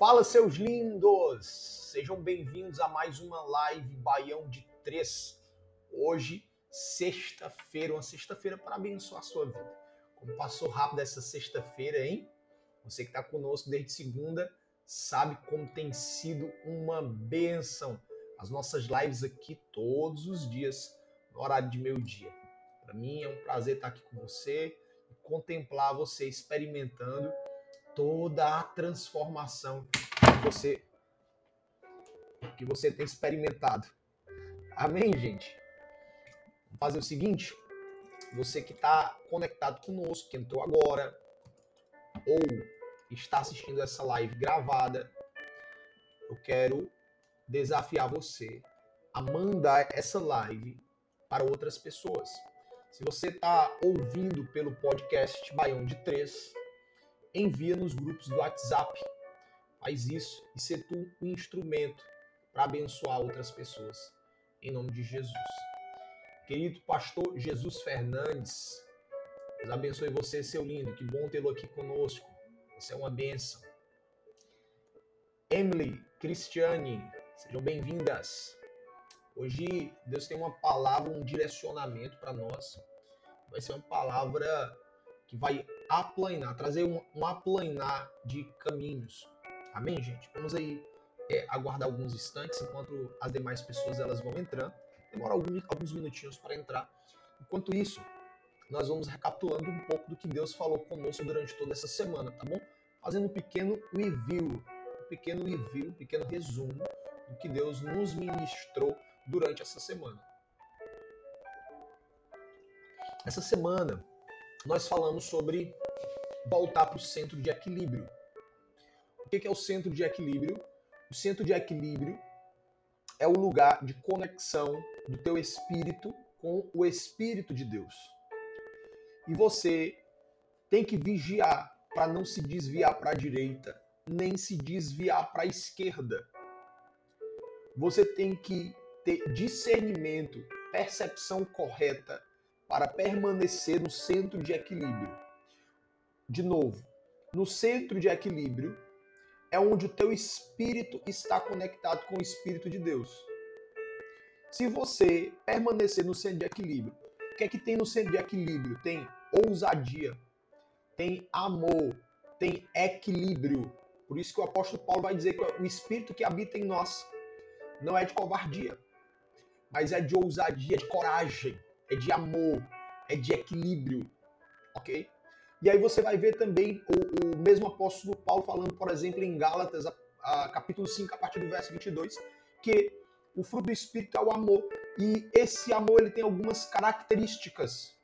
Fala, seus lindos! Sejam bem-vindos a mais uma live Baião de Três. Hoje, sexta-feira, uma sexta-feira para abençoar a sua vida. Como passou rápido essa sexta-feira, hein? Você que está conosco desde segunda sabe como tem sido uma benção as nossas lives aqui todos os dias, no horário de meio-dia. Para mim é um prazer estar aqui com você e contemplar você experimentando toda a transformação que você que você tem experimentado. Amém, gente? Vamos fazer o seguinte, você que está conectado conosco, que entrou agora, ou está assistindo essa live gravada, eu quero desafiar você a mandar essa live para outras pessoas. Se você está ouvindo pelo podcast Baião de 3, envia nos grupos do WhatsApp. Faz isso e ser tu um instrumento para abençoar outras pessoas. Em nome de Jesus. Querido pastor Jesus Fernandes, Deus abençoe você, seu lindo. Que bom tê-lo aqui conosco. Você é uma bênção. Emily, Cristiane, sejam bem-vindas. Hoje Deus tem uma palavra, um direcionamento para nós. Vai ser uma palavra que vai aplanar, trazer um, um aplanar de caminhos. Amém, gente? Vamos aí é, aguardar alguns instantes enquanto as demais pessoas elas vão entrando. Demora alguns, alguns minutinhos para entrar. Enquanto isso, nós vamos recapitulando um pouco do que Deus falou conosco durante toda essa semana, tá bom? Fazendo um pequeno review, um pequeno review, um pequeno resumo do que Deus nos ministrou durante essa semana. Essa semana nós falamos sobre voltar para o centro de equilíbrio. O que é o centro de equilíbrio? O centro de equilíbrio é o lugar de conexão do teu espírito com o espírito de Deus. E você tem que vigiar para não se desviar para a direita, nem se desviar para a esquerda. Você tem que ter discernimento, percepção correta para permanecer no centro de equilíbrio. De novo, no centro de equilíbrio é onde o teu espírito está conectado com o espírito de Deus. Se você permanecer no centro de equilíbrio, o que é que tem no centro de equilíbrio? Tem ousadia, tem amor, tem equilíbrio. Por isso que o apóstolo Paulo vai dizer que o espírito que habita em nós não é de covardia, mas é de ousadia, de coragem é de amor, é de equilíbrio, ok? E aí você vai ver também o, o mesmo apóstolo Paulo falando, por exemplo, em Gálatas, a, a, capítulo 5, a partir do verso 22, que o fruto do Espírito é o amor. E esse amor ele tem algumas características.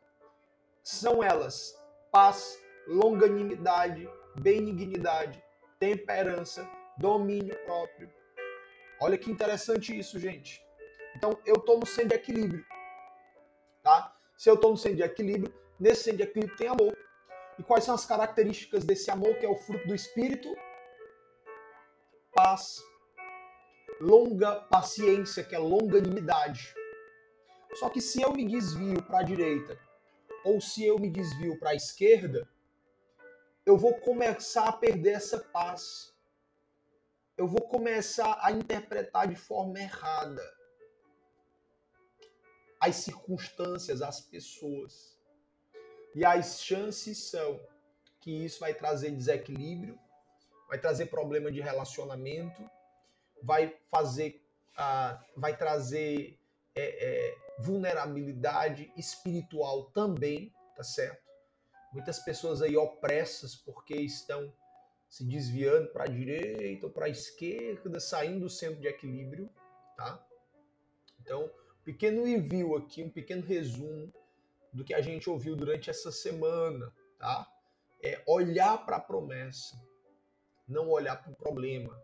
São elas paz, longanimidade, benignidade, temperança, domínio próprio. Olha que interessante isso, gente. Então, eu estou no centro de equilíbrio tá? Se eu estou no centro de equilíbrio, nesse centro de equilíbrio tem amor. E quais são as características desse amor, que é o fruto do Espírito? Paz, longa paciência, que é longanimidade. Só que se eu me desvio para a direita ou se eu me desvio para a esquerda, eu vou começar a perder essa paz. Eu vou começar a interpretar de forma errada as circunstâncias, as pessoas. E as chances são que isso vai trazer desequilíbrio, vai trazer problema de relacionamento, vai fazer, uh, vai trazer é, é, vulnerabilidade espiritual também, tá certo? Muitas pessoas aí opressas porque estão se desviando para a direita ou para a esquerda, saindo do centro de equilíbrio, tá? Então, pequeno review aqui, um pequeno resumo do que a gente ouviu durante essa semana, tá? É olhar para a promessa, não olhar para o problema.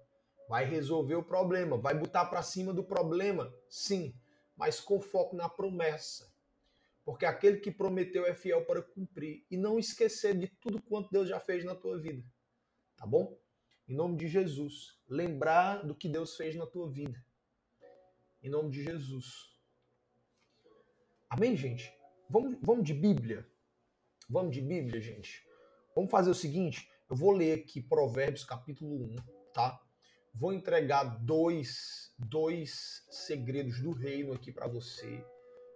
Vai resolver o problema, vai botar para cima do problema, sim, mas com foco na promessa. Porque aquele que prometeu é fiel para cumprir e não esquecer de tudo quanto Deus já fez na tua vida. Tá bom? Em nome de Jesus, lembrar do que Deus fez na tua vida. Em nome de Jesus. Amém, gente? Vamos, vamos de Bíblia? Vamos de Bíblia, gente? Vamos fazer o seguinte: eu vou ler aqui Provérbios capítulo 1, tá? Vou entregar dois, dois segredos do reino aqui para você,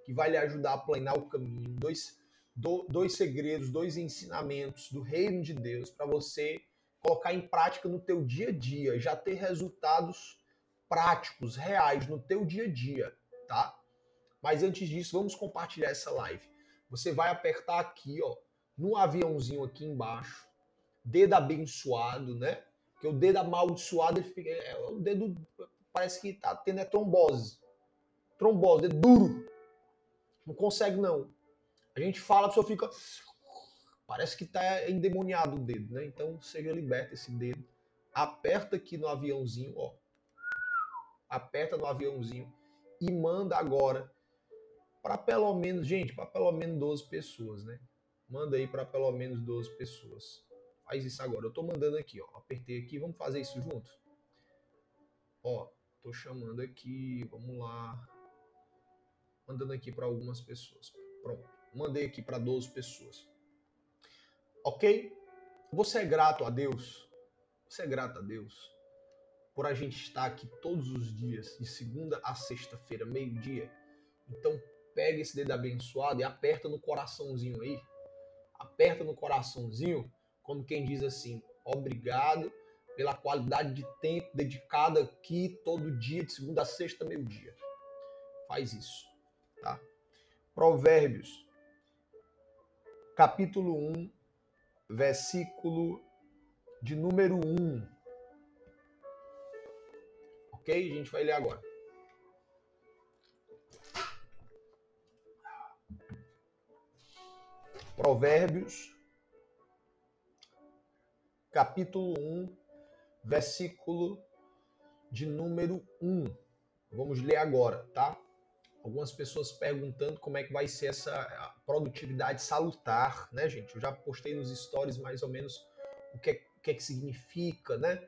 que vai lhe ajudar a planear o caminho. Dois, do, dois segredos, dois ensinamentos do reino de Deus para você colocar em prática no teu dia a dia, já ter resultados práticos, reais no teu dia a dia, tá? Mas antes disso, vamos compartilhar essa live. Você vai apertar aqui, ó, no aviãozinho aqui embaixo, dedo abençoado, né? Porque o dedo amaldiçoado, ele fica, é, o dedo parece que tá tendo é trombose. Trombose, dedo duro. Não consegue não. A gente fala, a pessoa fica parece que tá endemoniado o dedo, né? Então seja liberto esse dedo. Aperta aqui no aviãozinho, ó. Aperta no aviãozinho e manda agora para pelo menos, gente, para pelo menos 12 pessoas, né? Manda aí para pelo menos 12 pessoas. Faz isso agora. Eu tô mandando aqui, ó. Apertei aqui, vamos fazer isso junto. Ó, tô chamando aqui, vamos lá. Mandando aqui para algumas pessoas. Pronto. Mandei aqui para 12 pessoas. OK? Você é grato a Deus? Você é grato a Deus por a gente estar aqui todos os dias, de segunda a sexta-feira, meio-dia? Então, pega esse dedo abençoado e aperta no coraçãozinho aí. Aperta no coraçãozinho, como quem diz assim: obrigado pela qualidade de tempo dedicado aqui todo dia, de segunda a sexta, meio-dia. Faz isso, tá? Provérbios, capítulo 1, versículo de número 1. Ok? A gente vai ler agora. Provérbios, capítulo 1, versículo de número 1. Vamos ler agora, tá? Algumas pessoas perguntando como é que vai ser essa produtividade salutar, né, gente? Eu já postei nos stories mais ou menos o que é, o que, é que significa, né?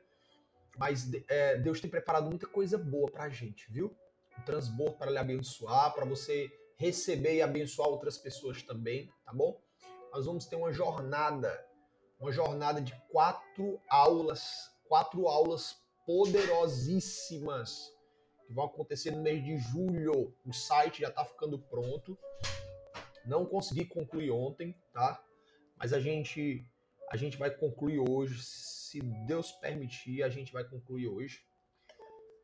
Mas é, Deus tem preparado muita coisa boa pra gente, viu? Um transbordo para lhe abençoar, para você receber e abençoar outras pessoas também, tá bom? Nós vamos ter uma jornada, uma jornada de quatro aulas, quatro aulas poderosíssimas que vão acontecer no mês de julho. O site já está ficando pronto. Não consegui concluir ontem, tá? Mas a gente a gente vai concluir hoje, se Deus permitir, a gente vai concluir hoje.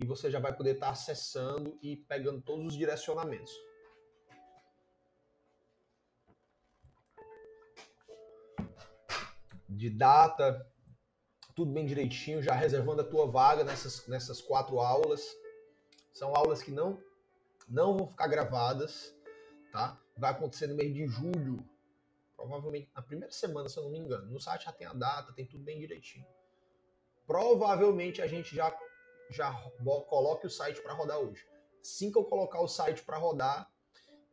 E você já vai poder estar tá acessando e pegando todos os direcionamentos. De data, tudo bem direitinho, já reservando a tua vaga nessas, nessas quatro aulas. São aulas que não, não vão ficar gravadas, tá? Vai acontecer no mês de julho, provavelmente na primeira semana, se eu não me engano. No site já tem a data, tem tudo bem direitinho. Provavelmente a gente já, já coloque o site para rodar hoje. Assim que eu colocar o site para rodar,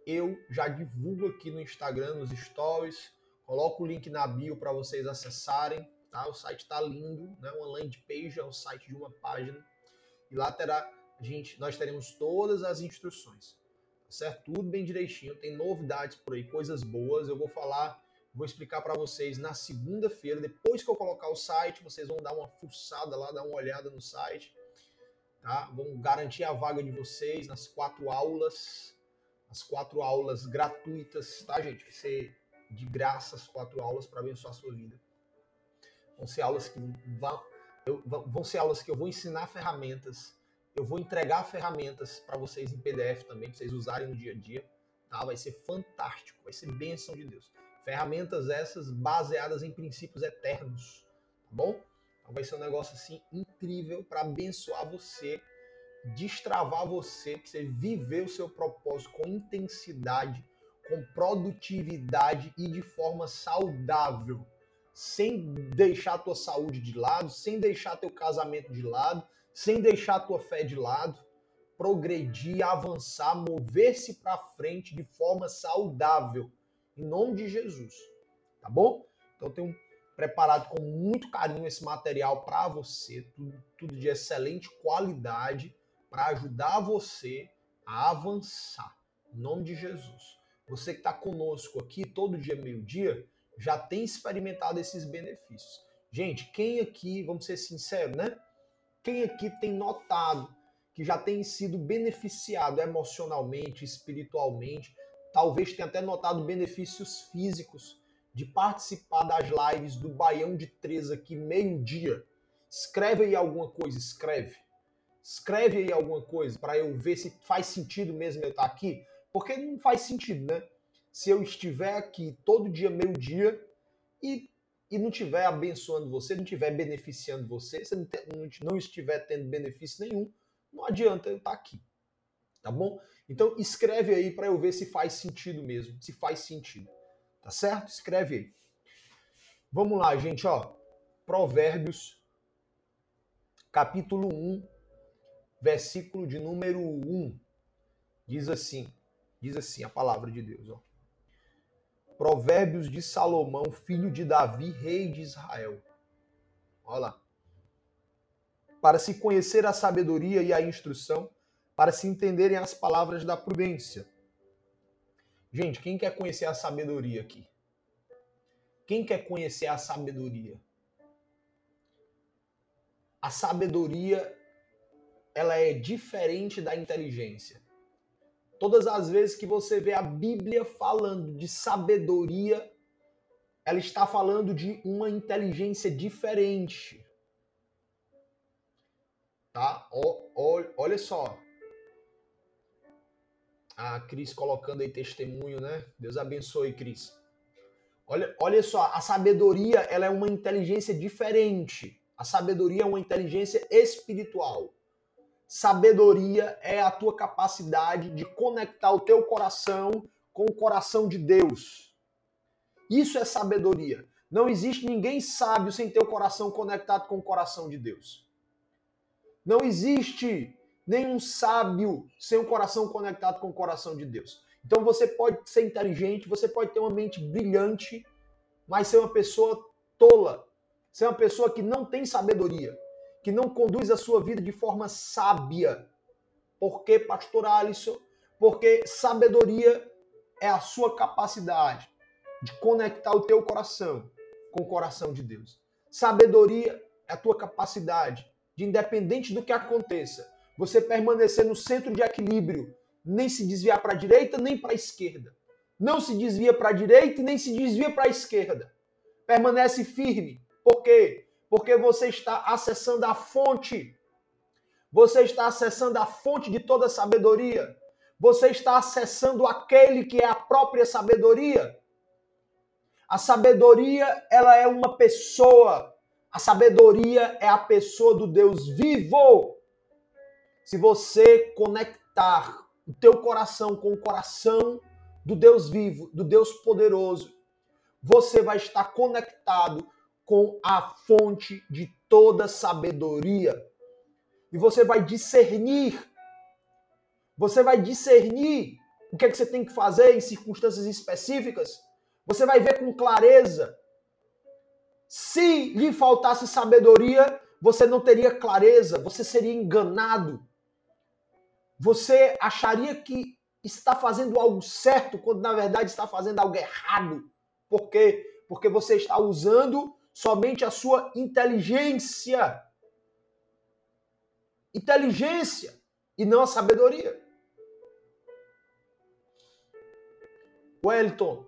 eu já divulgo aqui no Instagram, nos stories, Coloco o link na bio para vocês acessarem. Tá? O site está lindo, né? uma landing page é o site de uma página. E lá terá, gente, nós teremos todas as instruções. Tá certo? Tudo bem direitinho. Tem novidades por aí, coisas boas. Eu vou falar, vou explicar para vocês na segunda-feira. Depois que eu colocar o site, vocês vão dar uma fuçada lá, dar uma olhada no site. Tá? Vão garantir a vaga de vocês nas quatro aulas. As quatro aulas gratuitas, tá, gente? Ser de graça as quatro aulas para abençoar a sua vida. Vão ser aulas que vão, eu, vão ser aulas que eu vou ensinar ferramentas, eu vou entregar ferramentas para vocês em PDF também, para vocês usarem no dia a dia. Tá? Vai ser fantástico, vai ser bênção de Deus. Ferramentas essas baseadas em princípios eternos, tá bom? Então vai ser um negócio assim incrível para abençoar você, destravar você, para você viver o seu propósito com intensidade com produtividade e de forma saudável, sem deixar tua saúde de lado, sem deixar teu casamento de lado, sem deixar tua fé de lado, progredir, avançar, mover-se para frente de forma saudável, em nome de Jesus, tá bom? Então eu tenho preparado com muito carinho esse material para você, tudo, tudo de excelente qualidade para ajudar você a avançar, em nome de Jesus. Você que está conosco aqui todo dia, meio-dia, já tem experimentado esses benefícios. Gente, quem aqui, vamos ser sinceros, né? Quem aqui tem notado que já tem sido beneficiado emocionalmente, espiritualmente, talvez tenha até notado benefícios físicos de participar das lives do Baião de Três aqui meio-dia? Escreve aí alguma coisa, escreve. Escreve aí alguma coisa para eu ver se faz sentido mesmo eu estar aqui, porque não faz sentido, né? Se eu estiver aqui todo dia meio-dia e e não estiver abençoando você, não estiver beneficiando você, se não, não estiver tendo benefício nenhum, não adianta eu estar aqui. Tá bom? Então escreve aí para eu ver se faz sentido mesmo, se faz sentido. Tá certo? Escreve aí. Vamos lá, gente, ó. Provérbios capítulo 1, versículo de número 1. Diz assim: Diz assim a palavra de Deus, ó. Provérbios de Salomão, filho de Davi, rei de Israel. Olha lá. Para se conhecer a sabedoria e a instrução, para se entenderem as palavras da prudência. Gente, quem quer conhecer a sabedoria aqui? Quem quer conhecer a sabedoria? A sabedoria ela é diferente da inteligência. Todas as vezes que você vê a Bíblia falando de sabedoria, ela está falando de uma inteligência diferente. Tá? O, o, olha só. A Cris colocando aí testemunho, né? Deus abençoe, Cris. Olha, olha só, a sabedoria ela é uma inteligência diferente. A sabedoria é uma inteligência espiritual. Sabedoria é a tua capacidade de conectar o teu coração com o coração de Deus. Isso é sabedoria. Não existe ninguém sábio sem ter o coração conectado com o coração de Deus. Não existe nenhum sábio sem o coração conectado com o coração de Deus. Então você pode ser inteligente, você pode ter uma mente brilhante, mas ser uma pessoa tola, ser uma pessoa que não tem sabedoria que não conduz a sua vida de forma sábia. Por que, pastor Alisson? Porque sabedoria é a sua capacidade de conectar o teu coração com o coração de Deus. Sabedoria é a tua capacidade de, independente do que aconteça, você permanecer no centro de equilíbrio, nem se desviar para a direita nem para a esquerda. Não se desvia para a direita nem se desvia para a esquerda. Permanece firme. Por quê? Porque você está acessando a fonte. Você está acessando a fonte de toda sabedoria. Você está acessando aquele que é a própria sabedoria. A sabedoria, ela é uma pessoa. A sabedoria é a pessoa do Deus vivo. Se você conectar o teu coração com o coração do Deus vivo, do Deus poderoso, você vai estar conectado com a fonte de toda sabedoria. E você vai discernir. Você vai discernir o que é que você tem que fazer em circunstâncias específicas. Você vai ver com clareza. Se lhe faltasse sabedoria, você não teria clareza, você seria enganado. Você acharia que está fazendo algo certo quando na verdade está fazendo algo errado. Por quê? Porque você está usando somente a sua inteligência. Inteligência e não a sabedoria. Wellington,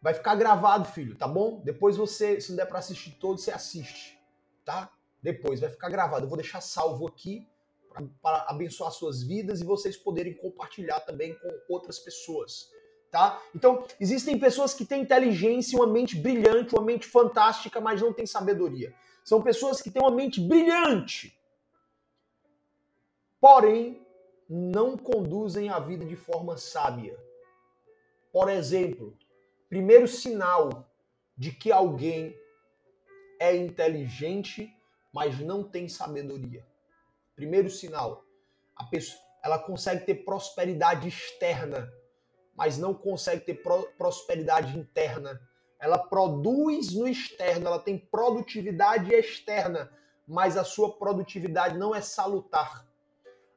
vai ficar gravado, filho, tá bom? Depois você, se não der para assistir todo, você assiste, tá? Depois vai ficar gravado. Eu vou deixar salvo aqui para abençoar suas vidas e vocês poderem compartilhar também com outras pessoas tá? Então, existem pessoas que têm inteligência, uma mente brilhante, uma mente fantástica, mas não têm sabedoria. São pessoas que têm uma mente brilhante, porém não conduzem a vida de forma sábia. Por exemplo, primeiro sinal de que alguém é inteligente, mas não tem sabedoria. Primeiro sinal, a pessoa, ela consegue ter prosperidade externa, mas não consegue ter prosperidade interna. Ela produz no externo, ela tem produtividade externa, mas a sua produtividade não é salutar.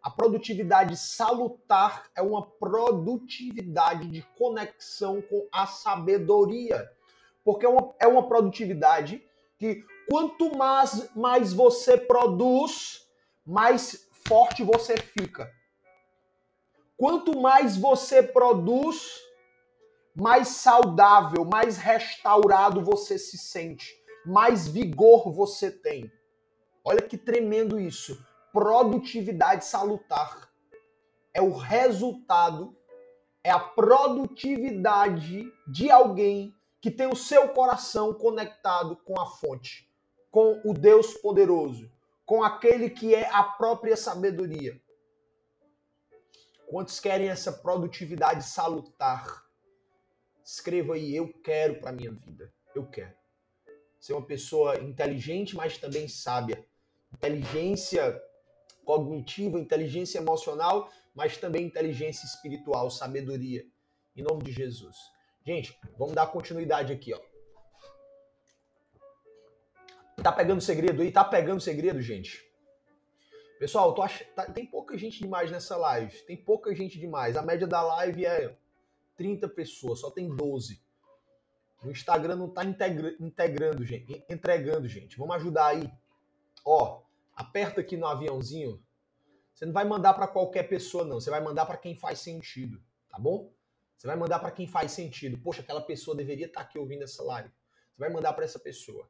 A produtividade salutar é uma produtividade de conexão com a sabedoria. Porque é uma, é uma produtividade que quanto mais, mais você produz, mais forte você fica. Quanto mais você produz, mais saudável, mais restaurado você se sente, mais vigor você tem. Olha que tremendo isso. Produtividade salutar é o resultado, é a produtividade de alguém que tem o seu coração conectado com a fonte, com o Deus poderoso, com aquele que é a própria sabedoria. Quantos querem essa produtividade salutar? Escreva aí, eu quero para minha vida. Eu quero. Ser uma pessoa inteligente, mas também sábia. Inteligência cognitiva, inteligência emocional, mas também inteligência espiritual, sabedoria. Em nome de Jesus. Gente, vamos dar continuidade aqui, ó. Tá pegando segredo aí? Tá pegando segredo, gente? Pessoal, ach... tá... tem pouca gente demais nessa live. Tem pouca gente demais. A média da live é 30 pessoas, só tem 12. O Instagram não tá integra... integrando, gente, entregando, gente. Vamos ajudar aí. Ó, aperta aqui no aviãozinho. Você não vai mandar para qualquer pessoa não, você vai mandar para quem faz sentido, tá bom? Você vai mandar para quem faz sentido. Poxa, aquela pessoa deveria estar tá aqui ouvindo essa live. Você vai mandar para essa pessoa.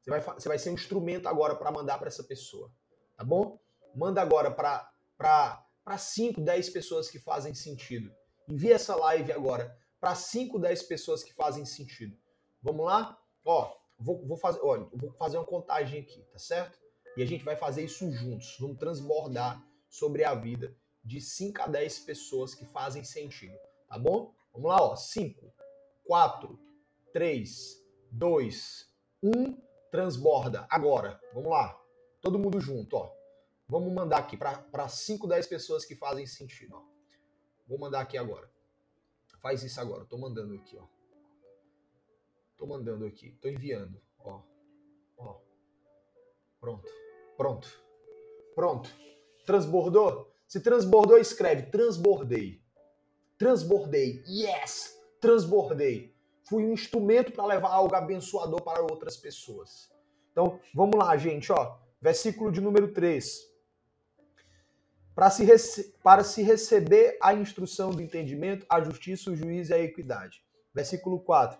Você vai, você vai ser um instrumento agora para mandar para essa pessoa. Tá bom? Manda agora para 5, 10 pessoas que fazem sentido. Envia essa live agora para 5, 10 pessoas que fazem sentido. Vamos lá? Ó, vou, vou fazer, olha, vou fazer uma contagem aqui, tá certo? E a gente vai fazer isso juntos. Vamos transbordar sobre a vida de 5 a 10 pessoas que fazem sentido. Tá bom? Vamos lá, ó. 5, 4, 3, 2, 1. Transborda. Agora. Vamos lá. Todo mundo junto, ó. Vamos mandar aqui para 5, 10 pessoas que fazem sentido, ó. Vou mandar aqui agora. Faz isso agora. Tô mandando aqui, ó. Tô mandando aqui. Tô enviando, ó. Ó. Pronto. Pronto. Pronto. Transbordou? Se transbordou, escreve transbordei. Transbordei. Yes! Transbordei. Fui um instrumento para levar algo abençoador para outras pessoas. Então, vamos lá, gente, ó. Versículo de número 3. Para se, se receber a instrução do entendimento, a justiça, o juízo e a equidade. Versículo 4.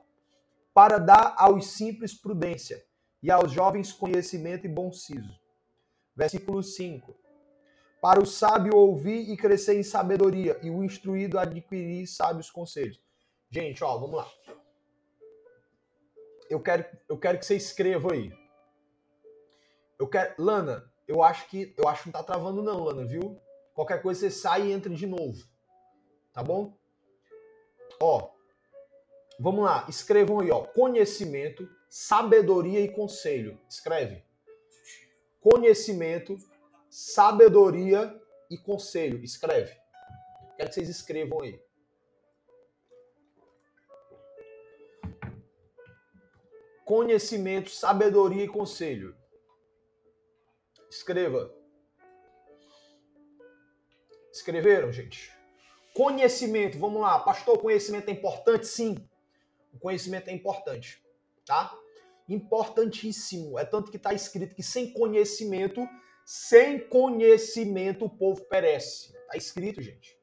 Para dar aos simples prudência e aos jovens conhecimento e bom siso. Versículo 5 para o sábio ouvir e crescer em sabedoria, e o instruído adquirir sábios conselhos. Gente, ó, vamos lá. Eu quero, eu quero que você escreva aí. Eu quero, Lana, eu acho que eu acho que não tá travando não, Lana, viu? Qualquer coisa você sai e entra de novo. Tá bom? Ó, vamos lá, escrevam aí, ó, conhecimento, sabedoria e conselho. Escreve. Conhecimento, sabedoria e conselho. Escreve. Quero que vocês escrevam aí. Conhecimento, sabedoria e conselho. Escreva. Escreveram, gente? Conhecimento, vamos lá. Pastor, conhecimento é importante? Sim. O conhecimento é importante, tá? Importantíssimo. É tanto que está escrito que sem conhecimento sem conhecimento o povo perece. Está escrito, gente.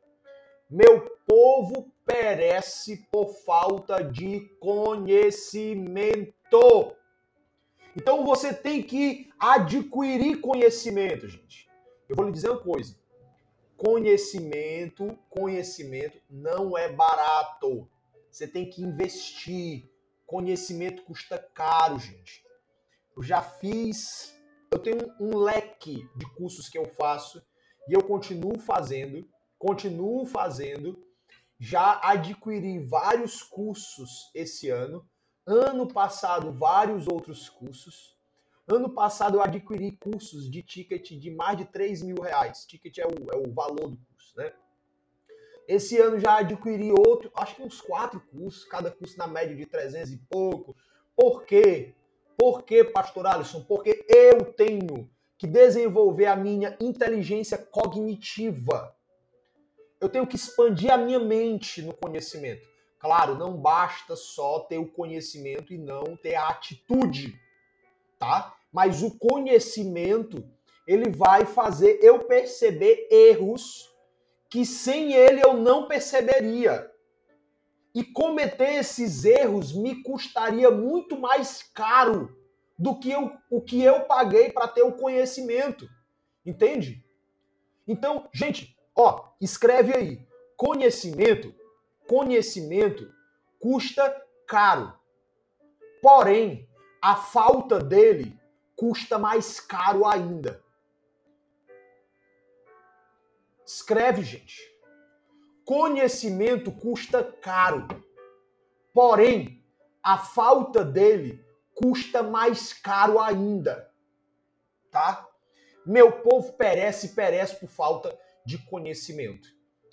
Meu povo perece por falta de conhecimento. Então você tem que adquirir conhecimento, gente. Eu vou lhe dizer uma coisa. Conhecimento, conhecimento não é barato. Você tem que investir. Conhecimento custa caro, gente. Eu já fiz eu tenho um leque de cursos que eu faço e eu continuo fazendo, continuo fazendo. Já adquiri vários cursos esse ano. Ano passado, vários outros cursos. Ano passado, eu adquiri cursos de ticket de mais de 3 mil reais. Ticket é o, é o valor do curso, né? Esse ano já adquiri outro, acho que uns quatro cursos, cada curso na média de 300 e pouco. Por quê? Por que, pastor Alisson? Porque eu tenho que desenvolver a minha inteligência cognitiva. Eu tenho que expandir a minha mente no conhecimento. Claro, não basta só ter o conhecimento e não ter a atitude, tá? Mas o conhecimento, ele vai fazer eu perceber erros que sem ele eu não perceberia. E cometer esses erros me custaria muito mais caro do que eu, o que eu paguei para ter o conhecimento. Entende? Então, gente, ó, escreve aí. Conhecimento, conhecimento custa caro. Porém, a falta dele custa mais caro ainda. Escreve, gente. Conhecimento custa caro. Porém, a falta dele custa mais caro ainda. Tá? Meu povo perece perece por falta de conhecimento.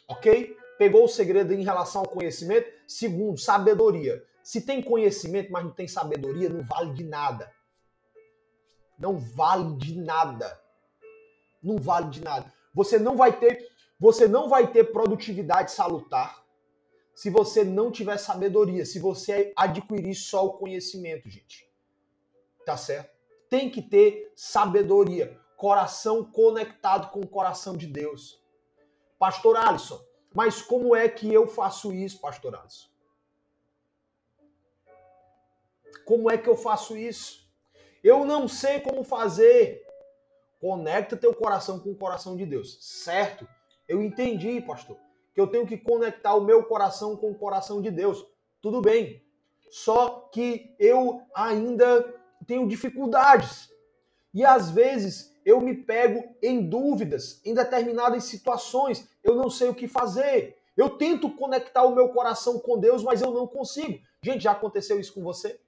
Ok? Pegou o segredo em relação ao conhecimento? Segundo, sabedoria. Se tem conhecimento, mas não tem sabedoria, não vale de nada. Não vale de nada. Não vale de nada. Você não vai ter, você não vai ter produtividade salutar se você não tiver sabedoria, se você adquirir só o conhecimento, gente. Tá certo? Tem que ter sabedoria, coração conectado com o coração de Deus. Pastor Alisson, mas como é que eu faço isso, pastor Alisson? Como é que eu faço isso? Eu não sei como fazer. Conecta teu coração com o coração de Deus. Certo? Eu entendi, pastor, que eu tenho que conectar o meu coração com o coração de Deus. Tudo bem. Só que eu ainda tenho dificuldades. E às vezes eu me pego em dúvidas em determinadas situações. Eu não sei o que fazer. Eu tento conectar o meu coração com Deus, mas eu não consigo. Gente, já aconteceu isso com você?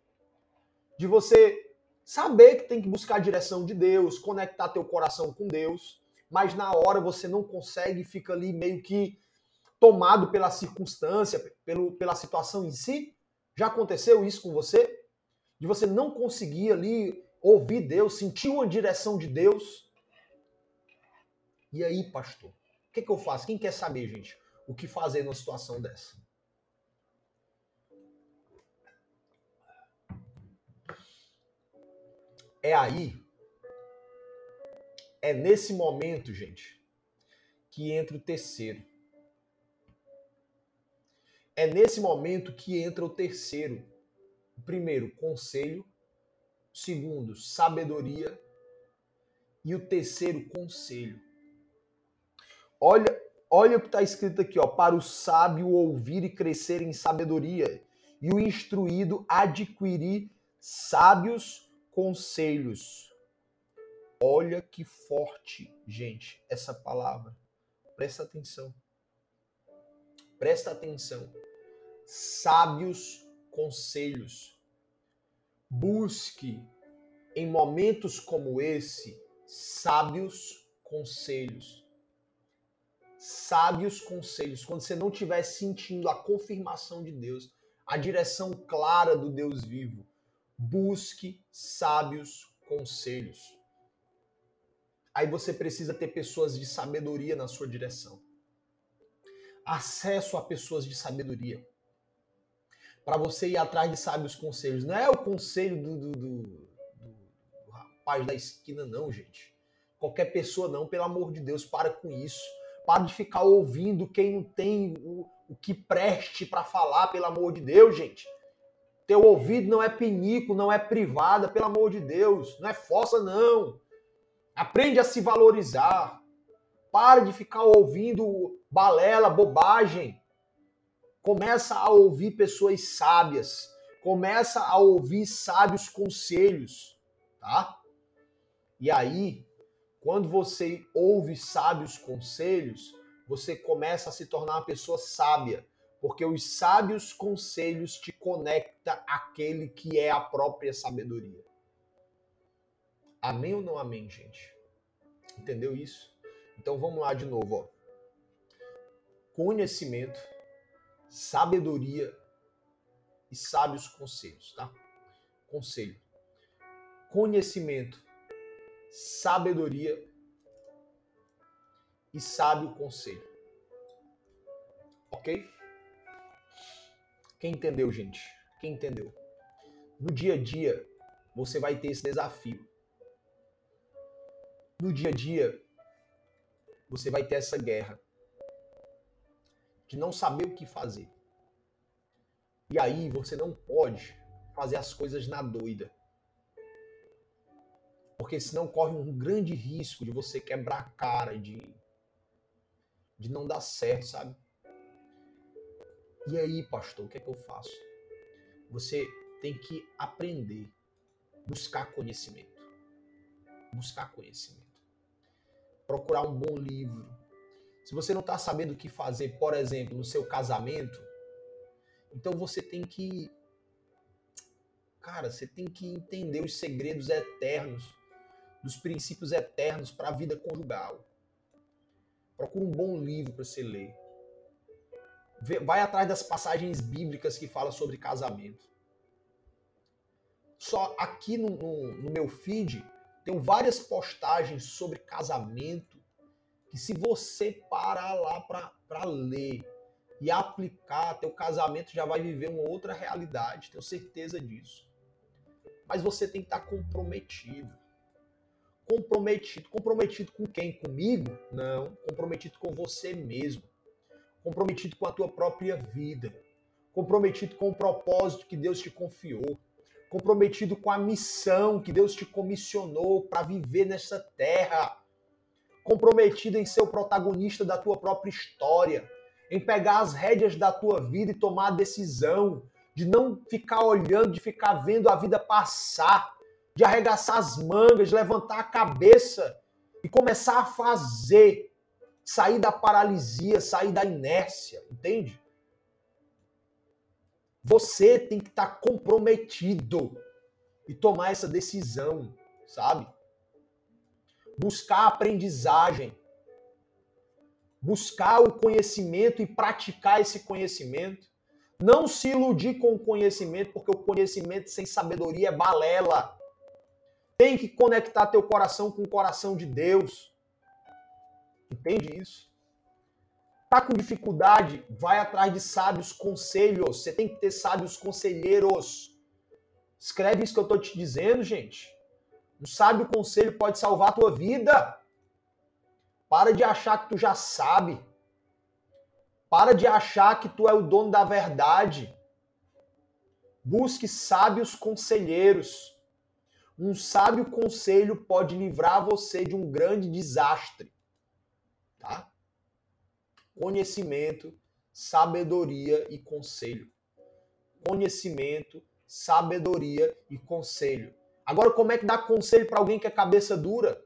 De você saber que tem que buscar a direção de Deus, conectar teu coração com Deus, mas na hora você não consegue, fica ali meio que tomado pela circunstância, pelo, pela situação em si. Já aconteceu isso com você? De você não conseguir ali ouvir Deus, sentir uma direção de Deus? E aí, pastor, o que, que eu faço? Quem quer saber, gente, o que fazer numa situação dessa? É aí, é nesse momento, gente, que entra o terceiro. É nesse momento que entra o terceiro. Primeiro, conselho. Segundo, sabedoria. E o terceiro, conselho. Olha, olha o que está escrito aqui, ó. Para o sábio ouvir e crescer em sabedoria, e o instruído adquirir sábios conselhos. Olha que forte, gente, essa palavra. Presta atenção. Presta atenção. Sábios conselhos. Busque em momentos como esse sábios conselhos. Sábios conselhos. Quando você não estiver sentindo a confirmação de Deus, a direção clara do Deus vivo, busque sábios conselhos. Aí você precisa ter pessoas de sabedoria na sua direção. Acesso a pessoas de sabedoria. Para você ir atrás de sábios conselhos. Não é o conselho do, do, do, do rapaz da esquina, não, gente. Qualquer pessoa, não. Pelo amor de Deus, para com isso. Para de ficar ouvindo quem não tem o, o que preste para falar, pelo amor de Deus, gente. Teu ouvido não é pinico, não é privada, pelo amor de Deus. Não é fossa, não. Aprende a se valorizar. Pare de ficar ouvindo balela, bobagem. Começa a ouvir pessoas sábias. Começa a ouvir sábios conselhos, tá? E aí, quando você ouve sábios conselhos, você começa a se tornar uma pessoa sábia porque os sábios conselhos te conecta àquele que é a própria sabedoria. Amém ou não amém, gente? Entendeu isso? Então vamos lá de novo, ó. Conhecimento, sabedoria e sábios conselhos, tá? Conselho. Conhecimento, sabedoria e sábio conselho. OK? Quem entendeu, gente? Quem entendeu? No dia a dia, você vai ter esse desafio. no dia a dia, você vai ter essa guerra de não saber o que fazer. E aí você não pode fazer as coisas na doida. Porque senão corre um grande risco de você quebrar a cara, de, de não dar certo, sabe? E aí, pastor, o que é que eu faço? Você tem que aprender, buscar conhecimento. Buscar conhecimento. Procurar um bom livro. Se você não está sabendo o que fazer, por exemplo, no seu casamento, então você tem que. Cara, você tem que entender os segredos eternos, dos princípios eternos para a vida conjugal. Procura um bom livro para você ler vai atrás das passagens bíblicas que falam sobre casamento. Só aqui no, no, no meu feed tem várias postagens sobre casamento que se você parar lá para ler e aplicar, teu casamento já vai viver uma outra realidade, tenho certeza disso. Mas você tem que estar comprometido. Comprometido. Comprometido com quem? Comigo? Não. Comprometido com você mesmo comprometido com a tua própria vida, comprometido com o propósito que Deus te confiou, comprometido com a missão que Deus te comissionou para viver nessa terra, comprometido em ser o protagonista da tua própria história, em pegar as rédeas da tua vida e tomar a decisão de não ficar olhando, de ficar vendo a vida passar, de arregaçar as mangas, levantar a cabeça e começar a fazer sair da paralisia, sair da inércia, entende? Você tem que estar tá comprometido e tomar essa decisão, sabe? Buscar aprendizagem, buscar o conhecimento e praticar esse conhecimento. Não se iludir com o conhecimento, porque o conhecimento sem sabedoria é balela. Tem que conectar teu coração com o coração de Deus. Entende isso? Tá com dificuldade? Vai atrás de sábios conselhos. Você tem que ter sábios conselheiros. Escreve isso que eu tô te dizendo, gente. Um sábio conselho pode salvar a tua vida. Para de achar que tu já sabe. Para de achar que tu é o dono da verdade. Busque sábios conselheiros. Um sábio conselho pode livrar você de um grande desastre? Conhecimento, sabedoria e conselho. Conhecimento, sabedoria e conselho. Agora, como é que dá conselho para alguém que é cabeça dura?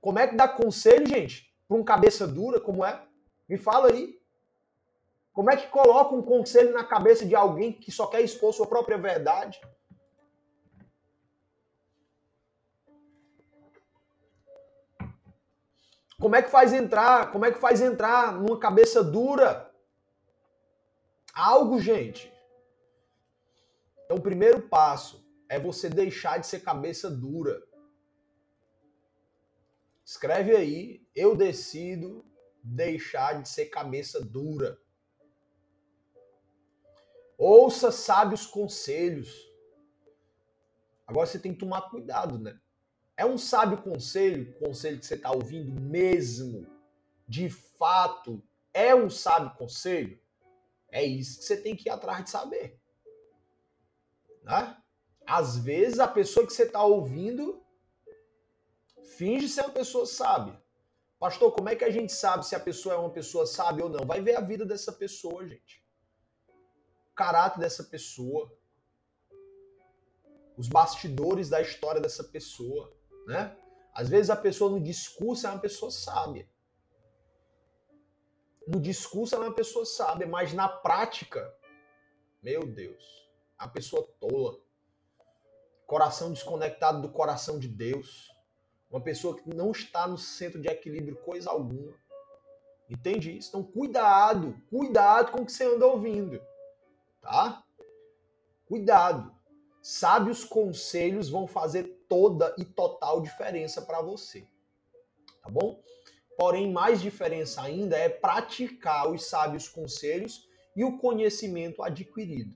Como é que dá conselho, gente, para um cabeça dura? Como é? Me fala aí. Como é que coloca um conselho na cabeça de alguém que só quer expor sua própria verdade? Como é que faz entrar? Como é que faz entrar numa cabeça dura? Algo, gente. Então, o primeiro passo é você deixar de ser cabeça dura. Escreve aí, eu decido deixar de ser cabeça dura. Ouça sábios conselhos. Agora você tem que tomar cuidado, né? É um sábio conselho, conselho que você está ouvindo mesmo, de fato, é um sábio conselho? É isso que você tem que ir atrás de saber. Né? Às vezes a pessoa que você está ouvindo finge ser uma pessoa sábia. Pastor, como é que a gente sabe se a pessoa é uma pessoa sábia ou não? Vai ver a vida dessa pessoa, gente. O caráter dessa pessoa. Os bastidores da história dessa pessoa né? Às vezes a pessoa no discurso é uma pessoa sábia. No discurso ela é uma pessoa sábia, mas na prática, meu Deus, a pessoa tola. Coração desconectado do coração de Deus. Uma pessoa que não está no centro de equilíbrio coisa alguma. Entende isso? Então, cuidado, cuidado com o que você anda ouvindo. Tá? Cuidado. Sábios conselhos vão fazer toda e total diferença para você. Tá bom? Porém, mais diferença ainda é praticar os sábios conselhos e o conhecimento adquirido.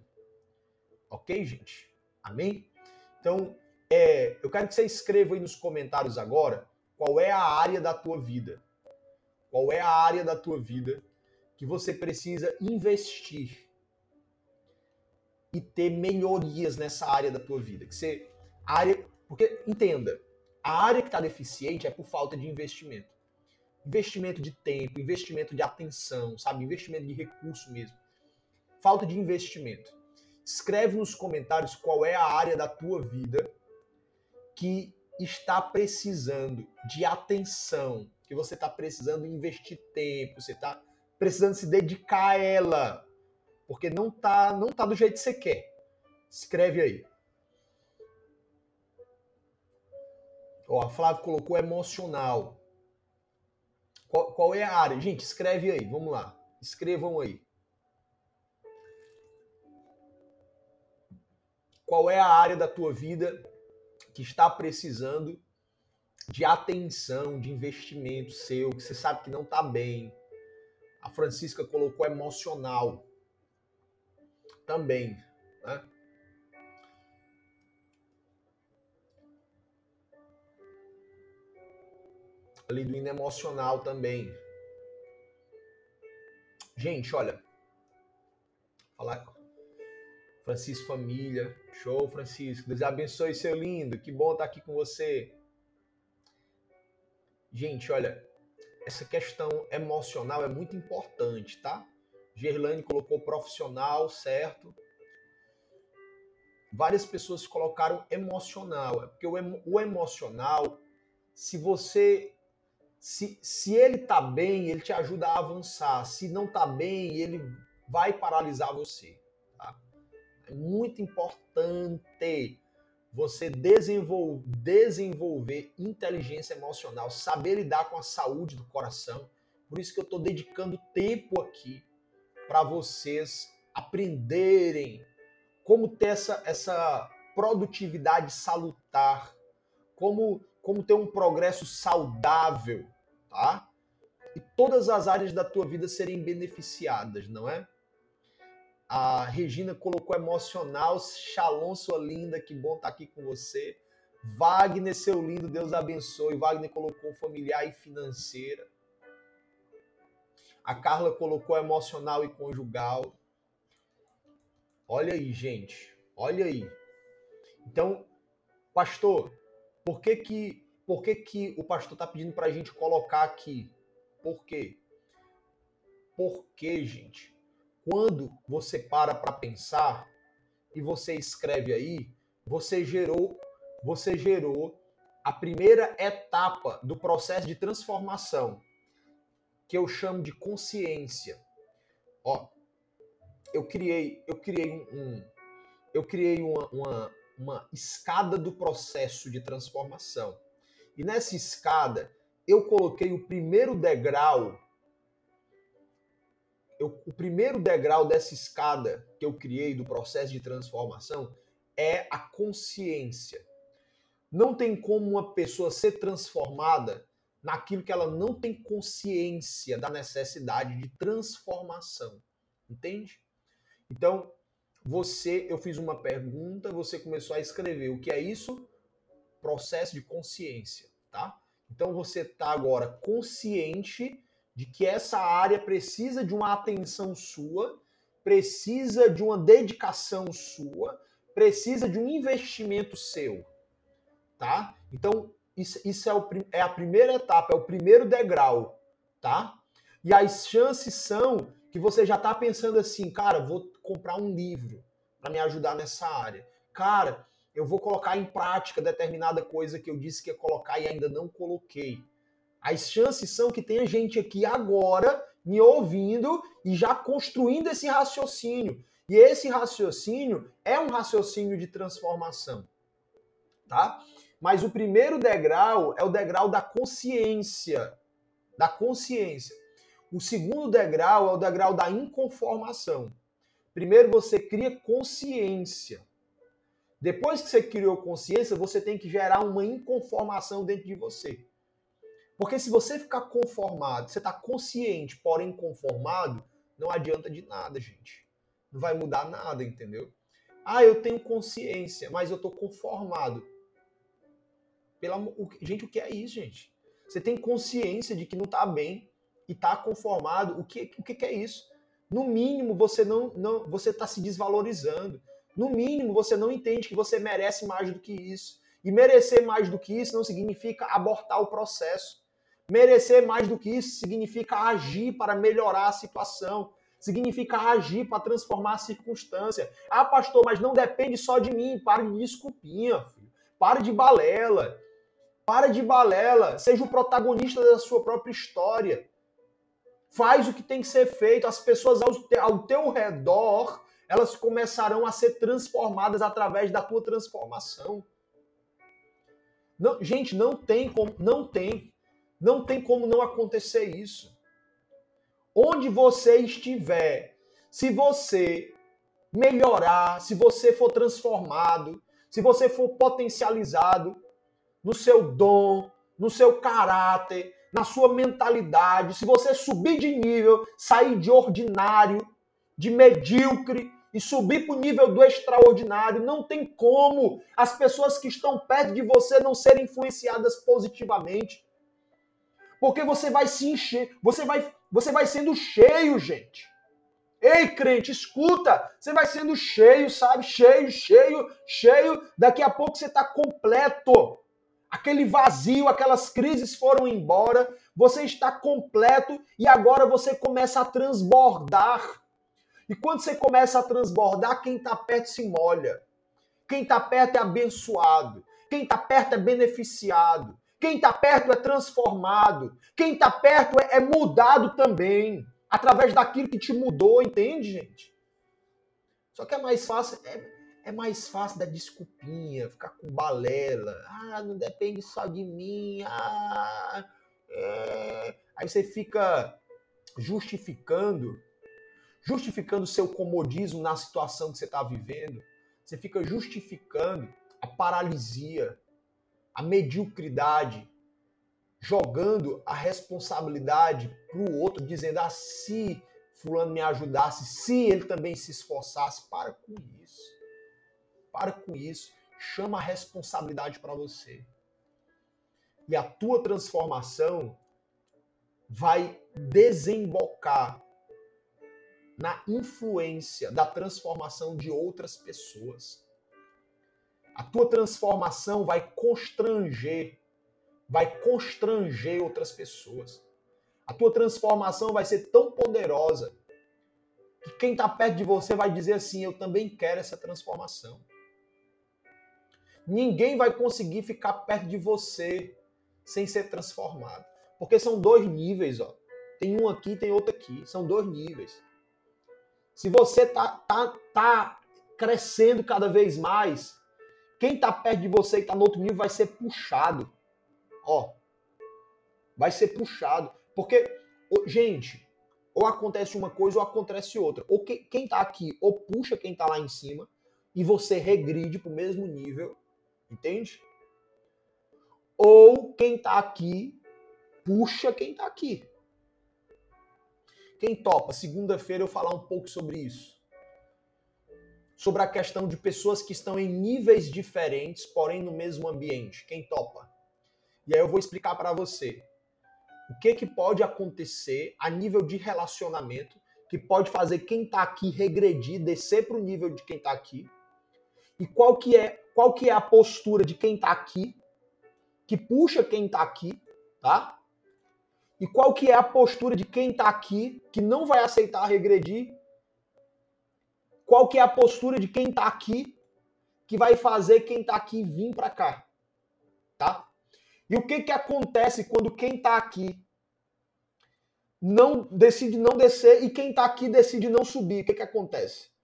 Ok, gente? Amém? Então, é, eu quero que você escreva aí nos comentários agora qual é a área da tua vida. Qual é a área da tua vida que você precisa investir e ter melhorias nessa área da tua vida. Que você área, porque entenda, a área que está deficiente é por falta de investimento. Investimento de tempo, investimento de atenção, sabe? Investimento de recurso mesmo. Falta de investimento. Escreve nos comentários qual é a área da tua vida que está precisando de atenção, que você está precisando investir tempo, você está precisando se dedicar a ela, porque não tá, não tá do jeito que você quer. Escreve aí. Ó, a Flávia colocou emocional. Qual, qual é a área? Gente, escreve aí, vamos lá. Escrevam aí. Qual é a área da tua vida que está precisando de atenção, de investimento seu, que você sabe que não está bem? A Francisca colocou emocional também. Né? Ali do emocional também. Gente, olha. Falar. Francisco Família. Show, Francisco. Deus abençoe, seu lindo. Que bom estar aqui com você. Gente, olha. Essa questão emocional é muito importante, tá? Gerlane colocou profissional, certo? Várias pessoas colocaram emocional. É porque o, emo, o emocional, se você. Se, se ele tá bem, ele te ajuda a avançar. Se não tá bem, ele vai paralisar você. Tá? É muito importante você desenvolver, desenvolver inteligência emocional, saber lidar com a saúde do coração. Por isso que eu estou dedicando tempo aqui para vocês aprenderem como ter essa, essa produtividade salutar, como, como ter um progresso saudável, tá? E todas as áreas da tua vida serem beneficiadas, não é? A Regina colocou emocional, Shalom, sua linda, que bom estar tá aqui com você. Wagner, seu lindo, Deus abençoe. Wagner colocou familiar e financeira. A Carla colocou emocional e conjugal. Olha aí, gente. Olha aí. Então, pastor, por que que, por que, que o pastor está pedindo para a gente colocar aqui? Por quê? Porque, gente, quando você para para pensar e você escreve aí, você gerou, você gerou a primeira etapa do processo de transformação que eu chamo de consciência. Ó, eu criei, eu criei um, eu criei uma, uma, uma escada do processo de transformação. E nessa escada eu coloquei o primeiro degrau eu, o primeiro degrau dessa escada que eu criei do processo de transformação é a consciência. Não tem como uma pessoa ser transformada naquilo que ela não tem consciência da necessidade de transformação. Entende? Então, você, eu fiz uma pergunta, você começou a escrever. O que é isso? Processo de consciência, tá? Então você está agora consciente de que essa área precisa de uma atenção sua, precisa de uma dedicação sua, precisa de um investimento seu, tá? Então isso, isso é, o, é a primeira etapa, é o primeiro degrau, tá? E as chances são que você já está pensando assim, cara, vou comprar um livro para me ajudar nessa área. Cara, eu vou colocar em prática determinada coisa que eu disse que ia colocar e ainda não coloquei. As chances são que tenha gente aqui agora me ouvindo e já construindo esse raciocínio. E esse raciocínio é um raciocínio de transformação, tá? Mas o primeiro degrau é o degrau da consciência. Da consciência. O segundo degrau é o degrau da inconformação. Primeiro você cria consciência. Depois que você criou consciência, você tem que gerar uma inconformação dentro de você. Porque se você ficar conformado, você está consciente, porém conformado, não adianta de nada, gente. Não vai mudar nada, entendeu? Ah, eu tenho consciência, mas eu estou conformado Pela, o, gente, o que é isso, gente? Você tem consciência de que não está bem e está conformado. O que, o que é isso? No mínimo, você não, não você está se desvalorizando. No mínimo, você não entende que você merece mais do que isso. E merecer mais do que isso não significa abortar o processo. Merecer mais do que isso significa agir para melhorar a situação. Significa agir para transformar a circunstância. Ah, pastor, mas não depende só de mim. Pare de desculpinha, filho. Pare de balela. Pare de balela. Seja o protagonista da sua própria história. Faz o que tem que ser feito. As pessoas ao, te, ao teu redor, elas começarão a ser transformadas através da tua transformação. Não, gente, não tem como, não tem, não tem como não acontecer isso. Onde você estiver, se você melhorar, se você for transformado, se você for potencializado no seu dom, no seu caráter, na sua mentalidade, se você subir de nível, sair de ordinário, de medíocre e subir para o nível do extraordinário, não tem como as pessoas que estão perto de você não serem influenciadas positivamente. Porque você vai se encher, você vai, você vai sendo cheio, gente. Ei, crente, escuta, você vai sendo cheio, sabe? Cheio, cheio, cheio. Daqui a pouco você está completo aquele vazio, aquelas crises foram embora, você está completo e agora você começa a transbordar. E quando você começa a transbordar, quem está perto se molha. Quem está perto é abençoado. Quem está perto é beneficiado. Quem está perto é transformado. Quem está perto é, é mudado também. Através daquilo que te mudou, entende, gente? Só que é mais fácil. É, é mais fácil dar desculpinha, ficar com balela. Ah, não depende só de mim. Ah, é... Aí você fica justificando, justificando seu comodismo na situação que você está vivendo. Você fica justificando a paralisia, a mediocridade, jogando a responsabilidade para o outro, dizendo: ah, se fulano me ajudasse, se ele também se esforçasse, para com isso. Para com isso. Chama a responsabilidade para você. E a tua transformação vai desembocar na influência da transformação de outras pessoas. A tua transformação vai constranger, vai constranger outras pessoas. A tua transformação vai ser tão poderosa que quem está perto de você vai dizer assim: Eu também quero essa transformação. Ninguém vai conseguir ficar perto de você sem ser transformado. Porque são dois níveis, ó. Tem um aqui, tem outro aqui. São dois níveis. Se você tá, tá, tá crescendo cada vez mais, quem tá perto de você e tá no outro nível vai ser puxado. Ó. Vai ser puxado. Porque, gente, ou acontece uma coisa ou acontece outra. Ou que, quem tá aqui ou puxa quem tá lá em cima e você regride pro mesmo nível Entende? Ou quem está aqui puxa quem está aqui. Quem topa? Segunda-feira eu falar um pouco sobre isso. Sobre a questão de pessoas que estão em níveis diferentes, porém no mesmo ambiente. Quem topa? E aí eu vou explicar para você o que que pode acontecer a nível de relacionamento que pode fazer quem está aqui regredir, descer para o nível de quem está aqui. E qual que é qual que é a postura de quem está aqui, que puxa quem está aqui, tá? E qual que é a postura de quem está aqui, que não vai aceitar regredir? Qual que é a postura de quem está aqui, que vai fazer quem está aqui vir para cá, tá? E o que que acontece quando quem está aqui não decide não descer e quem está aqui decide não subir? O que que acontece?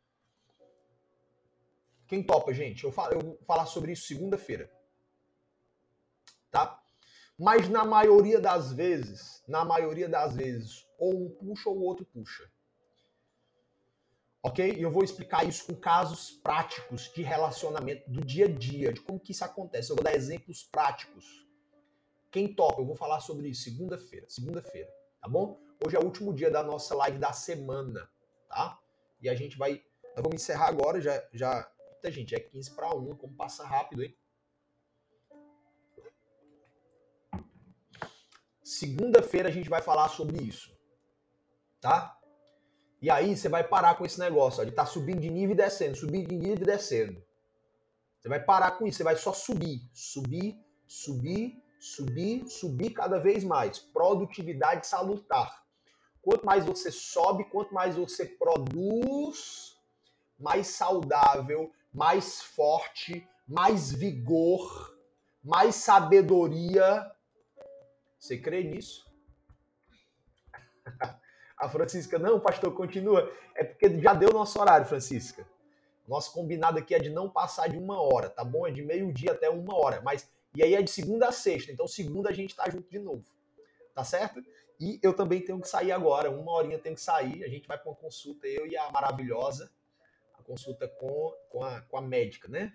Quem topa, gente? Eu, falo, eu vou falar sobre isso segunda-feira. Tá? Mas na maioria das vezes, na maioria das vezes, ou um puxa ou o outro puxa. Ok? E eu vou explicar isso com casos práticos de relacionamento do dia a dia, de como que isso acontece. Eu vou dar exemplos práticos. Quem topa? Eu vou falar sobre isso segunda-feira. Segunda-feira, tá bom? Hoje é o último dia da nossa live da semana, tá? E a gente vai. Nós vamos encerrar agora, já, já gente. É 15 para 1. Como passa rápido, hein? Segunda-feira a gente vai falar sobre isso. Tá? E aí você vai parar com esse negócio ó, de tá subindo de nível e descendo, subindo de nível e descendo. Você vai parar com isso, você vai só subir, subir, subir, subir, subir cada vez mais. Produtividade salutar. Quanto mais você sobe, quanto mais você produz, mais saudável, mais forte, mais vigor, mais sabedoria. Você crê nisso? A Francisca, não, pastor, continua. É porque já deu nosso horário, Francisca. Nosso combinado aqui é de não passar de uma hora, tá bom? É de meio-dia até uma hora. Mas e aí é de segunda a sexta. Então, segunda a gente tá junto de novo. Tá certo? E eu também tenho que sair agora. Uma horinha tenho que sair. A gente vai para uma consulta, eu e a maravilhosa. Consulta com, com, a, com a médica, né?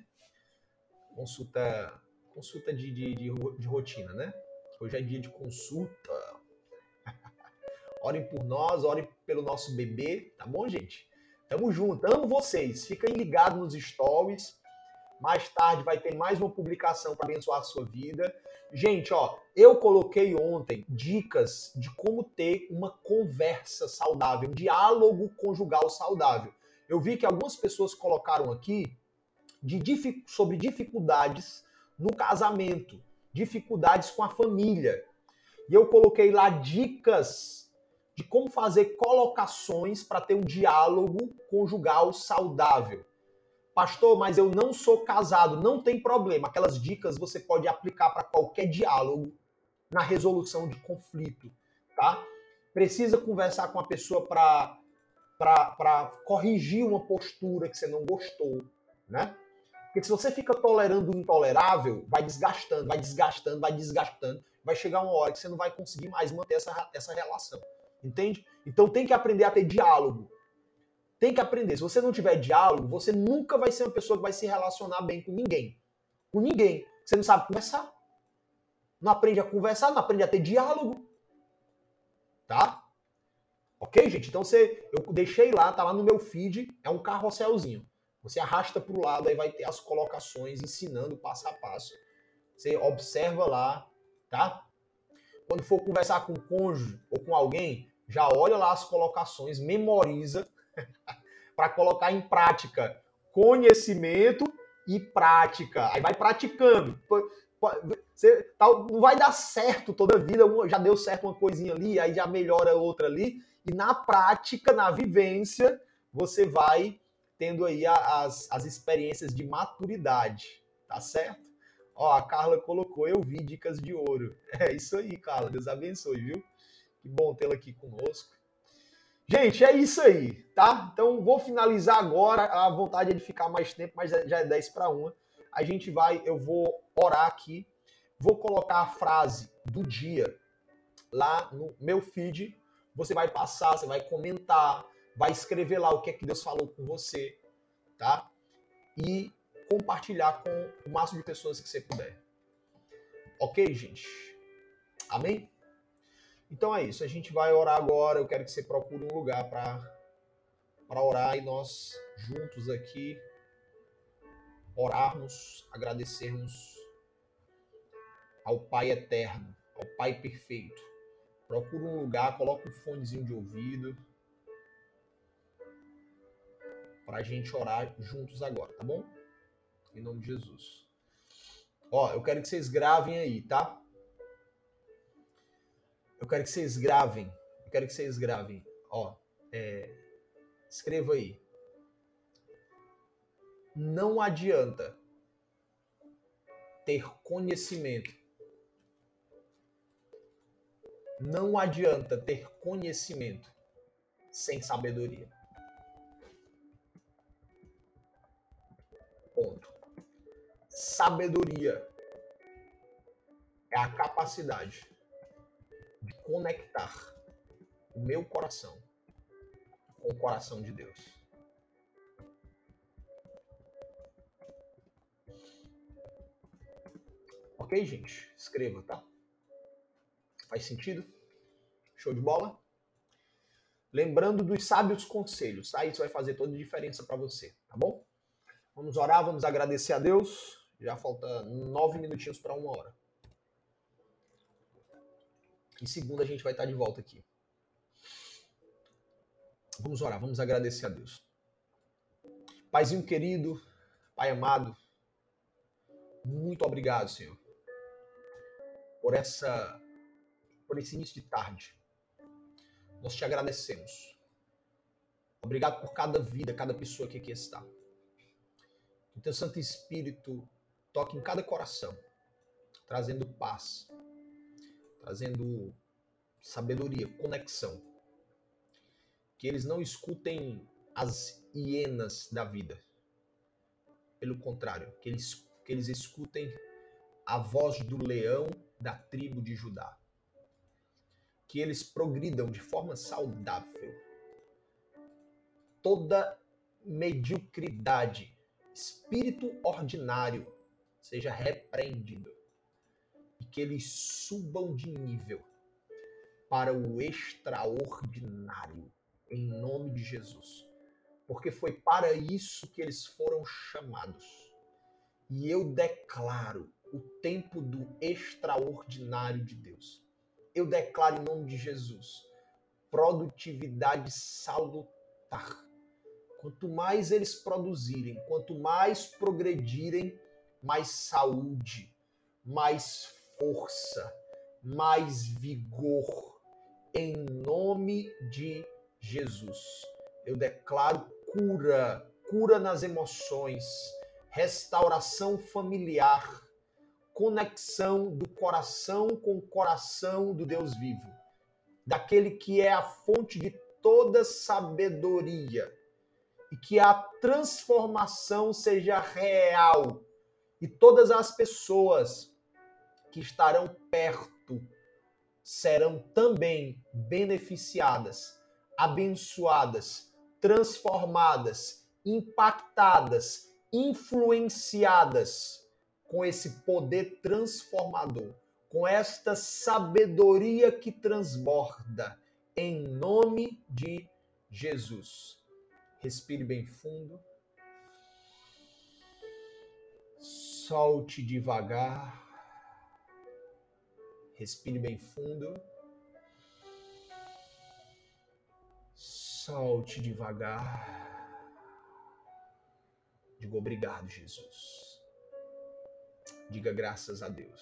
Consulta, consulta de, de, de, de rotina, né? Hoje é dia de consulta. orem por nós, orem pelo nosso bebê, tá bom, gente? Tamo junto, amo vocês. Fiquem ligados nos stories. Mais tarde vai ter mais uma publicação para abençoar a sua vida. Gente, ó, eu coloquei ontem dicas de como ter uma conversa saudável, um diálogo conjugal saudável. Eu vi que algumas pessoas colocaram aqui de, sobre dificuldades no casamento, dificuldades com a família. E eu coloquei lá dicas de como fazer colocações para ter um diálogo conjugal saudável. Pastor, mas eu não sou casado, não tem problema. Aquelas dicas você pode aplicar para qualquer diálogo na resolução de conflito, tá? Precisa conversar com a pessoa para para corrigir uma postura que você não gostou, né? Porque se você fica tolerando o intolerável, vai desgastando, vai desgastando, vai desgastando, vai chegar uma hora que você não vai conseguir mais manter essa, essa relação. Entende? Então tem que aprender a ter diálogo. Tem que aprender. Se você não tiver diálogo, você nunca vai ser uma pessoa que vai se relacionar bem com ninguém. Com ninguém. Você não sabe conversar. Não aprende a conversar, não aprende a ter diálogo. Tá? Ok, gente? Então você, eu deixei lá, tá lá no meu feed, é um carrosselzinho. Você arrasta para o lado, aí vai ter as colocações ensinando passo a passo. Você observa lá, tá? Quando for conversar com o cônjuge ou com alguém, já olha lá as colocações, memoriza para colocar em prática. Conhecimento e prática. Aí vai praticando. Você, não vai dar certo toda a vida, já deu certo uma coisinha ali, aí já melhora outra ali, e na prática, na vivência, você vai tendo aí as, as experiências de maturidade, tá certo? Ó, a Carla colocou, eu vi dicas de ouro. É isso aí, Carla, Deus abençoe, viu? Que bom tê-la aqui conosco. Gente, é isso aí, tá? Então vou finalizar agora. A vontade é de ficar mais tempo, mas já é 10 para 1. A gente vai, eu vou orar aqui, vou colocar a frase do dia lá no meu feed. Você vai passar, você vai comentar, vai escrever lá o que é que Deus falou com você, tá? E compartilhar com o máximo de pessoas que você puder. Ok, gente? Amém? Então é isso. A gente vai orar agora. Eu quero que você procure um lugar para para orar e nós juntos aqui orarmos, agradecermos ao Pai eterno, ao Pai perfeito. Procure um lugar, coloque um fonezinho de ouvido para a gente orar juntos agora, tá bom? Em nome de Jesus. Ó, eu quero que vocês gravem aí, tá? Eu quero que vocês gravem. Eu quero que vocês gravem. Ó, é, escreva aí. Não adianta ter conhecimento. Não adianta ter conhecimento sem sabedoria. Ponto. Sabedoria é a capacidade de conectar o meu coração com o coração de Deus. Ok, gente? Escreva, tá? Faz sentido? Show de bola? Lembrando dos sábios conselhos, tá? Isso vai fazer toda a diferença para você, tá bom? Vamos orar, vamos agradecer a Deus. Já falta nove minutinhos para uma hora. E segunda a gente vai estar de volta aqui. Vamos orar, vamos agradecer a Deus. Paizinho querido, Pai amado, muito obrigado, Senhor, por essa por esse início de tarde. Nós te agradecemos. Obrigado por cada vida, cada pessoa que aqui está. Que o teu Santo Espírito toque em cada coração, trazendo paz, trazendo sabedoria, conexão. Que eles não escutem as hienas da vida. Pelo contrário, que eles, que eles escutem a voz do leão da tribo de Judá. Que eles progridam de forma saudável. Toda mediocridade, espírito ordinário, seja repreendido. E que eles subam de nível para o extraordinário, em nome de Jesus porque foi para isso que eles foram chamados. E eu declaro o tempo do extraordinário de Deus. Eu declaro em nome de Jesus produtividade salutar. Quanto mais eles produzirem, quanto mais progredirem, mais saúde, mais força, mais vigor, em nome de Jesus. Eu declaro cura, cura nas emoções, restauração familiar, conexão do coração com o coração do Deus vivo, daquele que é a fonte de toda sabedoria, e que a transformação seja real e todas as pessoas que estarão perto serão também beneficiadas, abençoadas transformadas, impactadas, influenciadas com esse poder transformador, com esta sabedoria que transborda, em nome de Jesus. Respire bem fundo. Solte devagar. Respire bem fundo. Solte devagar. Diga obrigado, Jesus. Diga graças a Deus.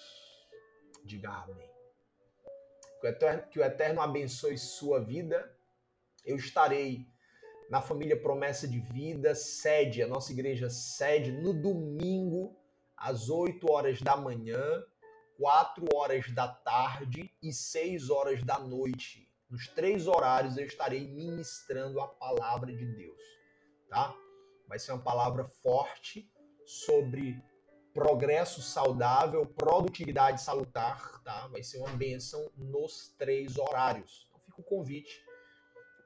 Diga amém. Que o, Eterno, que o Eterno abençoe sua vida. Eu estarei na família Promessa de Vida, sede, a nossa igreja sede, no domingo, às 8 horas da manhã, 4 horas da tarde e 6 horas da noite nos três horários eu estarei ministrando a palavra de Deus, tá? Vai ser uma palavra forte sobre progresso saudável, produtividade salutar, tá? Vai ser uma benção nos três horários. Então fica o convite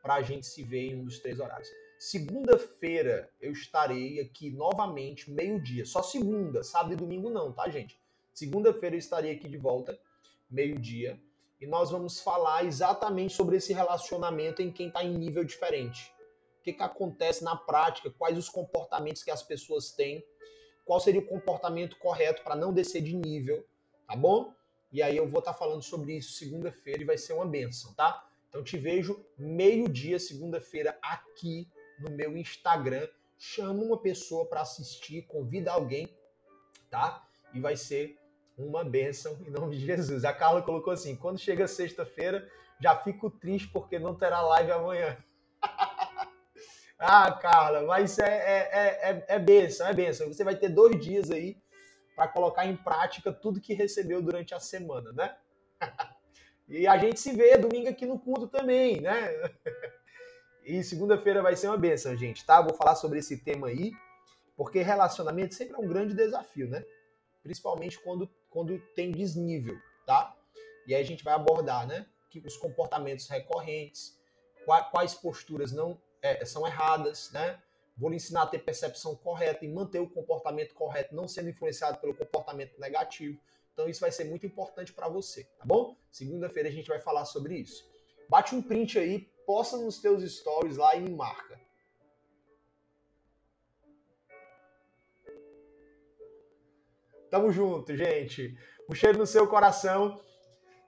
para a gente se ver em um dos três horários. Segunda-feira eu estarei aqui novamente, meio-dia. Só segunda, sábado e domingo não, tá, gente? Segunda-feira eu estarei aqui de volta, meio-dia e nós vamos falar exatamente sobre esse relacionamento em quem está em nível diferente. O que, que acontece na prática, quais os comportamentos que as pessoas têm, qual seria o comportamento correto para não descer de nível, tá bom? E aí eu vou estar tá falando sobre isso segunda-feira e vai ser uma benção, tá? Então te vejo meio-dia, segunda-feira, aqui no meu Instagram. Chama uma pessoa para assistir, convida alguém, tá? E vai ser uma bênção em nome de Jesus. A Carla colocou assim: quando chega sexta-feira, já fico triste porque não terá live amanhã. Ah, Carla, mas é, é, é, é bênção, é bênção. Você vai ter dois dias aí para colocar em prática tudo que recebeu durante a semana, né? e a gente se vê domingo aqui no culto também, né? e segunda-feira vai ser uma bênção, gente, tá? Vou falar sobre esse tema aí, porque relacionamento sempre é um grande desafio, né? Principalmente quando quando tem desnível, tá? E aí a gente vai abordar, né? Os comportamentos recorrentes, quais posturas não é, são erradas, né? Vou lhe ensinar a ter percepção correta e manter o comportamento correto, não sendo influenciado pelo comportamento negativo. Então isso vai ser muito importante para você, tá bom? Segunda-feira a gente vai falar sobre isso. Bate um print aí, posta nos teus stories lá e me marca. Tamo junto, gente. Um cheiro no seu coração.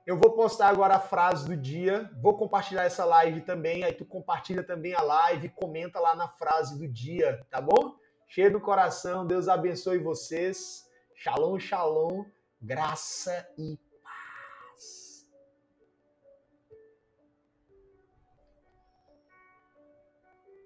Eu vou postar agora a frase do dia, vou compartilhar essa live também, aí tu compartilha também a live, comenta lá na frase do dia, tá bom? Cheio do coração, Deus abençoe vocês. Shalom, shalom, graça e